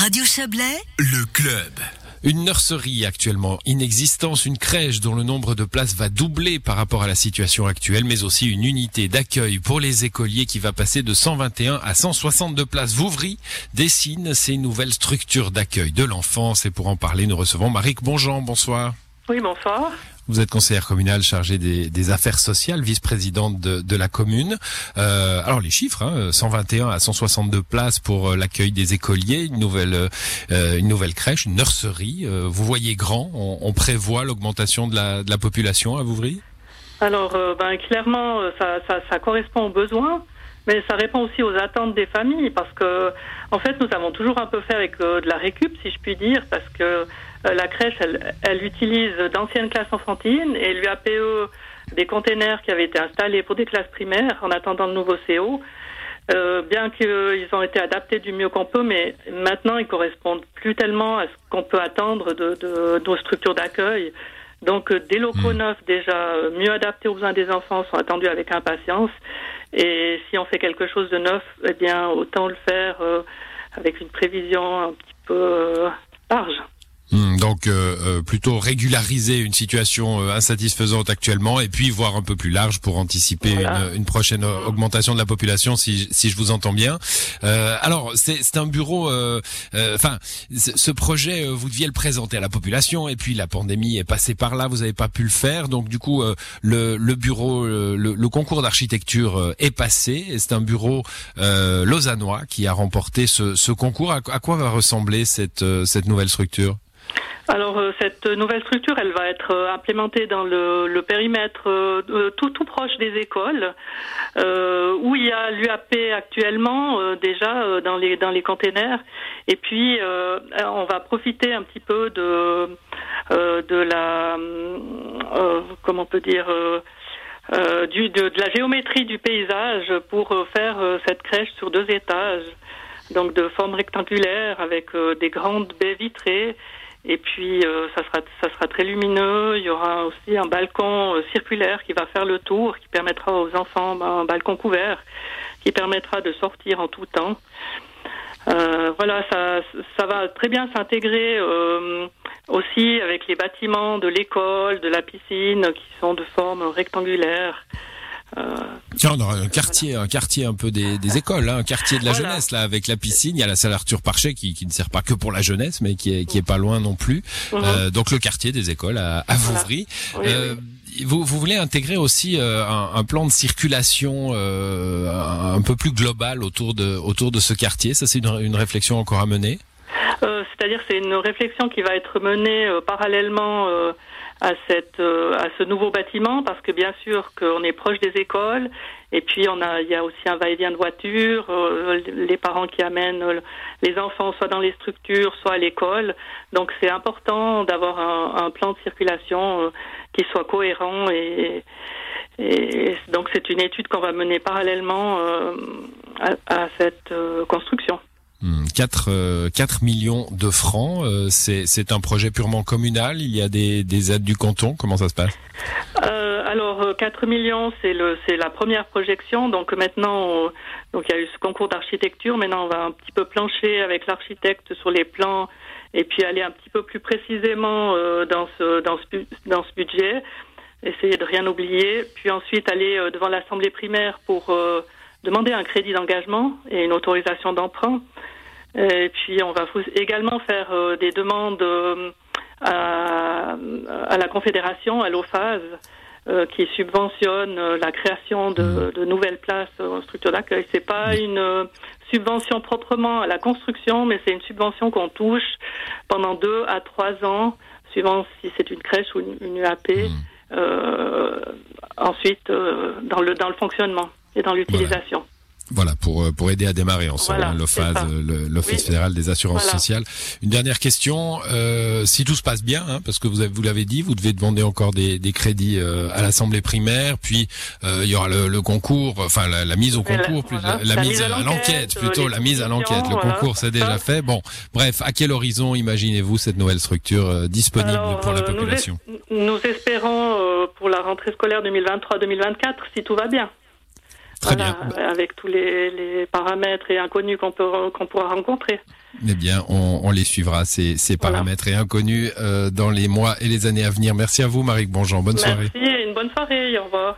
Radio Chablais, Le club. Une nurserie actuellement inexistante, une crèche dont le nombre de places va doubler par rapport à la situation actuelle, mais aussi une unité d'accueil pour les écoliers qui va passer de 121 à 162 places. Vouvry dessine ces nouvelles structures d'accueil de l'enfance et pour en parler, nous recevons Maric Bonjean. Bonsoir. Oui, bonsoir. Vous êtes conseillère communale chargée des, des affaires sociales, vice-présidente de, de, la commune. Euh, alors les chiffres, hein, 121 à 162 places pour euh, l'accueil des écoliers, une nouvelle, euh, une nouvelle crèche, une nurserie. Euh, vous voyez grand, on, on prévoit l'augmentation de la, de la population à Vouvry? Alors, euh, ben, clairement, ça, ça, ça correspond aux besoins. Mais ça répond aussi aux attentes des familles parce que, en fait, nous avons toujours un peu fait avec euh, de la récup, si je puis dire, parce que euh, la crèche, elle, elle utilise d'anciennes classes enfantines et l'UAPE des containers qui avaient été installés pour des classes primaires en attendant le nouveau CO. Euh, bien qu'ils ont été adaptés du mieux qu'on peut, mais maintenant ils correspondent plus tellement à ce qu'on peut attendre de, de, de nos structures d'accueil. Donc euh, des locaux Mmh. neufs déjà euh, mieux adaptés aux besoins des enfants sont attendus avec impatience. Et si on fait quelque chose de neuf, eh bien autant le faire euh, avec une prévision un petit peu euh, large. Hmm, donc euh, euh, plutôt régulariser une situation euh, insatisfaisante actuellement et puis voir un peu plus large pour anticiper Voilà. une, une prochaine euh, augmentation de la population si, si je vous entends bien. Euh, alors c'est c'est un bureau, euh, euh, enfin ce projet vous deviez le présenter à la population et puis la pandémie est passée par là, vous n'avez pas pu le faire donc du coup euh, le, le bureau, le, le concours d'architecture est passé et c'est un bureau euh, lausannois qui a remporté ce, ce concours. À, à quoi va ressembler cette, cette nouvelle structure? Alors euh, cette nouvelle structure, elle va être euh, implémentée dans le, le périmètre euh, tout tout proche des écoles, euh, où il y a l'UAP actuellement euh, déjà dans les dans les containers. Et puis on va profiter un petit peu de de la comment on peut dire du, de, la géométrie du paysage pour faire cette crèche sur deux étages, donc de forme rectangulaire avec des grandes baies vitrées. Et puis euh, ça sera ça sera très lumineux. Il y aura aussi un balcon euh, circulaire qui va faire le tour, qui permettra aux enfants ben, un balcon couvert, qui permettra de sortir en tout temps. Euh, voilà, ça ça va très bien s'intégrer euh, aussi avec les bâtiments de l'école, de la piscine, qui sont de forme rectangulaire. Euh, Tiens, on aura un quartier, un quartier un peu des, des écoles, hein, un quartier de la Voilà. jeunesse là, avec la piscine. Il y a la salle Arthur Parchet qui, qui ne sert pas que pour la jeunesse, mais qui est, qui est pas loin non plus. mhm. Euh, donc le quartier des écoles à, à Voilà. Vouvry. Oui, Euh, Vous, vous voulez intégrer aussi euh, un, un plan de circulation euh, un, un peu plus global autour de autour de ce quartier? Ça, c'est une, une réflexion encore à mener? Euh, C'est-à-dire c'est une réflexion qui va être menée parallèlement à cette euh, à ce nouveau bâtiment parce que bien sûr qu'on est proche des écoles et puis on a il y a aussi un va-et-vient de voitures, euh, les parents qui amènent euh, les enfants soit dans les structures soit à l'école donc c'est important d'avoir un, un plan de circulation qui soit cohérent et et donc c'est une étude qu'on va mener parallèlement à, à cette construction. Hmm, 4, euh, 4 millions de francs, euh, c'est un projet purement communal. Il y a des, des aides du canton. Comment ça se passe? Euh, alors euh, 4 millions, c'est la première projection. Donc maintenant, on- donc il y a eu ce concours d'architecture. Maintenant, on va un petit peu plancher avec l'architecte sur les plans et puis aller un petit peu plus précisément dans ce budget. Essayer de rien oublier. Puis ensuite aller devant l'assemblée primaire pour demander un crédit d'engagement et une autorisation d'emprunt. Et puis on va également faire euh, des demandes euh, à, à la Confédération, à l'OFAS, euh, qui subventionne la création de, de nouvelles places en structure d'accueil. C'est pas une euh, subvention proprement à la construction, mais c'est une subvention qu'on touche pendant deux à trois ans, suivant si c'est une crèche ou une, une UAP. euh, ensuite, dans le dans le fonctionnement et dans l'utilisation. Voilà, pour euh, pour aider à démarrer ensemble Voilà, hein, l'OFAS, euh, l'Office Oui. fédéral des assurances Voilà. sociales. Une dernière question, euh, si tout se passe bien, hein, parce que vous avez, vous l'avez dit, vous devez demander encore des, des crédits euh, à l'Assemblée primaire, puis euh, il y aura le, le concours, enfin la, la mise au la- concours, voilà, la, mise mise à l'enquête, plutôt la mise à l'enquête. Le concours c'est déjà ça. fait. Bon, bref, à quel horizon imaginez-vous cette nouvelle structure disponible Alors, pour la nous population? es- Nous, espérons pour la rentrée scolaire 2023-2024, si tout va bien. Très bien. Avec tous les, paramètres et inconnus qu'on peut qu'on pourra rencontrer. Eh bien, on, les suivra ces, ces paramètres et inconnus dans les mois et les années à venir. Merci à vous, Marie Bonjean. Bonne soirée. Merci et une bonne soirée. Au revoir.